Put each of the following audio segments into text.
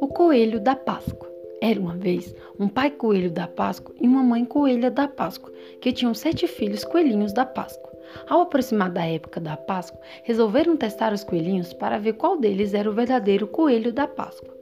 O coelho da Páscoa. Era uma vez um pai coelho da Páscoa e uma mãe coelha da Páscoa, que tinham sete filhos coelhinhos da Páscoa. Ao aproximar da época da Páscoa, resolveram testar os coelhinhos para ver qual deles era o verdadeiro coelho da Páscoa.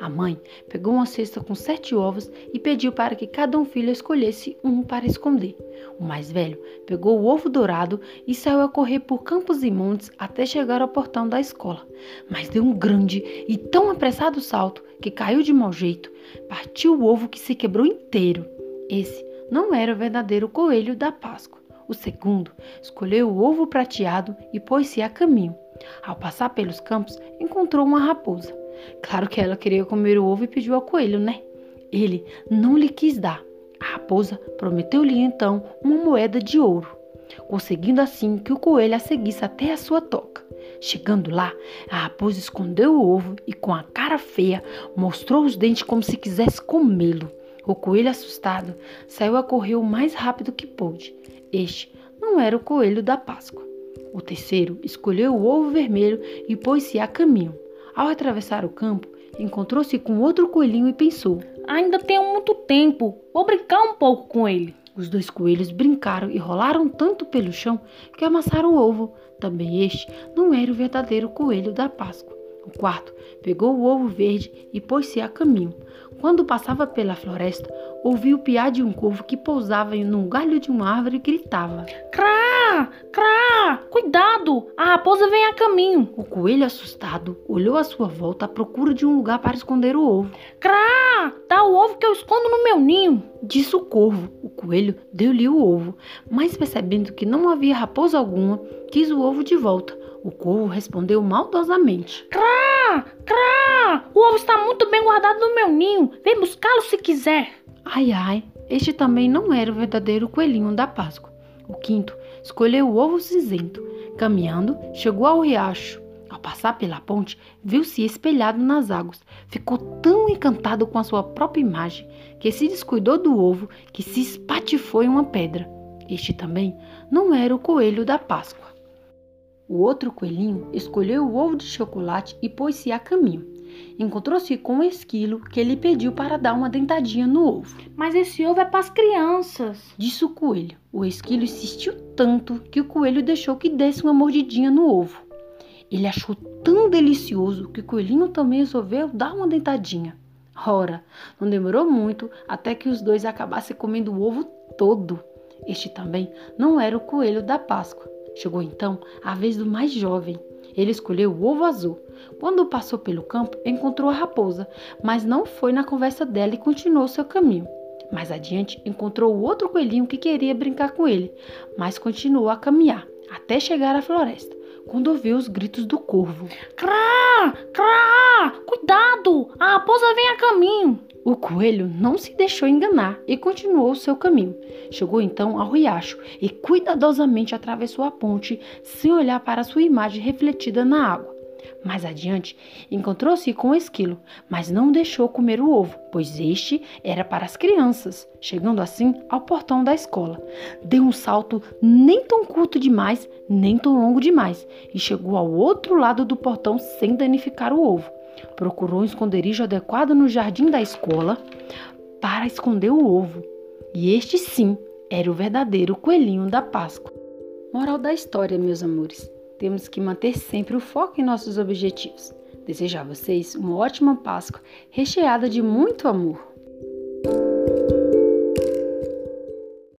A mãe pegou uma cesta com sete ovos e pediu para que cada um filho escolhesse um para esconder. O mais velho pegou o ovo dourado e saiu a correr por campos e montes até chegar ao portão da escola. Mas deu um grande e tão apressado salto que caiu de mau jeito, partiu o ovo que se quebrou inteiro. Esse não era o verdadeiro coelho da Páscoa. O segundo escolheu o ovo prateado e pôs-se a caminho. Ao passar pelos campos, encontrou uma raposa. Claro que ela queria comer o ovo e pediu ao coelho, né? Ele não lhe quis dar. A raposa prometeu-lhe então uma moeda de ouro, conseguindo assim que o coelho a seguisse até a sua toca. Chegando lá, a raposa escondeu o ovo e, com a cara feia, mostrou os dentes como se quisesse comê-lo. O coelho, assustado, saiu a correr o mais rápido que pôde. Este não era o coelho da Páscoa. O terceiro escolheu o ovo vermelho e pôs-se a caminho. Ao atravessar o campo, encontrou-se com outro coelhinho e pensou: Ainda tenho muito tempo, vou brincar um pouco com ele. Os dois coelhos brincaram e rolaram tanto pelo chão que amassaram o ovo. Também este não era o verdadeiro coelho da Páscoa. O quarto pegou o ovo verde e pôs-se a caminho. Quando passava pela floresta, ouviu o piar de um corvo que pousava num galho de uma árvore e gritava: Crá! Crá! Cuidado! A raposa vem a caminho! O coelho, assustado, olhou à sua volta à procura de um lugar para esconder o ovo. Crá! Dá o ovo que eu escondo no meu ninho! Disse o corvo. O coelho deu-lhe o ovo, mas percebendo que não havia raposa alguma, quis o ovo de volta. O corvo respondeu maldosamente: Crá! Crá! O ovo está muito bem guardado no meu ninho. Vem buscá-lo se quiser. Ai, ai, este também não era o verdadeiro coelhinho da Páscoa. O quinto escolheu o ovo cinzento. Caminhando, chegou ao riacho. Ao passar pela ponte, viu-se espelhado nas águas. Ficou tão encantado com a sua própria imagem que se descuidou do ovo que se espatifou em uma pedra. Este também não era o coelho da Páscoa. O outro coelhinho escolheu o ovo de chocolate e pôs-se a caminho. Encontrou-se com um esquilo que lhe pediu para dar uma dentadinha no ovo. Mas esse ovo é para as crianças, disse o coelho. O esquilo insistiu tanto que o coelho deixou que desse uma mordidinha no ovo. Ele achou tão delicioso que o coelhinho também resolveu dar uma dentadinha. Ora, não demorou muito até que os dois acabassem comendo o ovo todo. Este também não era o coelho da Páscoa. Chegou então a vez do mais jovem. Ele escolheu o ovo azul. Quando passou pelo campo, encontrou a raposa, mas não foi na conversa dela e continuou seu caminho. Mais adiante, encontrou o outro coelhinho que queria brincar com ele, mas continuou a caminhar até chegar à floresta, quando ouviu os gritos do corvo. Crá! Crá! Cuidado! A raposa vem a caminho! O coelho não se deixou enganar e continuou seu caminho. Chegou então ao riacho e cuidadosamente atravessou a ponte sem olhar para sua imagem refletida na água. Mais adiante, encontrou-se com o esquilo, mas não deixou comer o ovo, pois este era para as crianças. Chegando assim ao portão da escola, deu um salto nem tão curto demais, nem tão longo demais, e chegou ao outro lado do portão sem danificar o ovo. Procurou um esconderijo adequado no jardim da escola para esconder o ovo. E este sim era o verdadeiro coelhinho da Páscoa. Moral da história, meus amores: temos que manter sempre o foco em nossos objetivos. Desejo a vocês uma ótima Páscoa recheada de muito amor.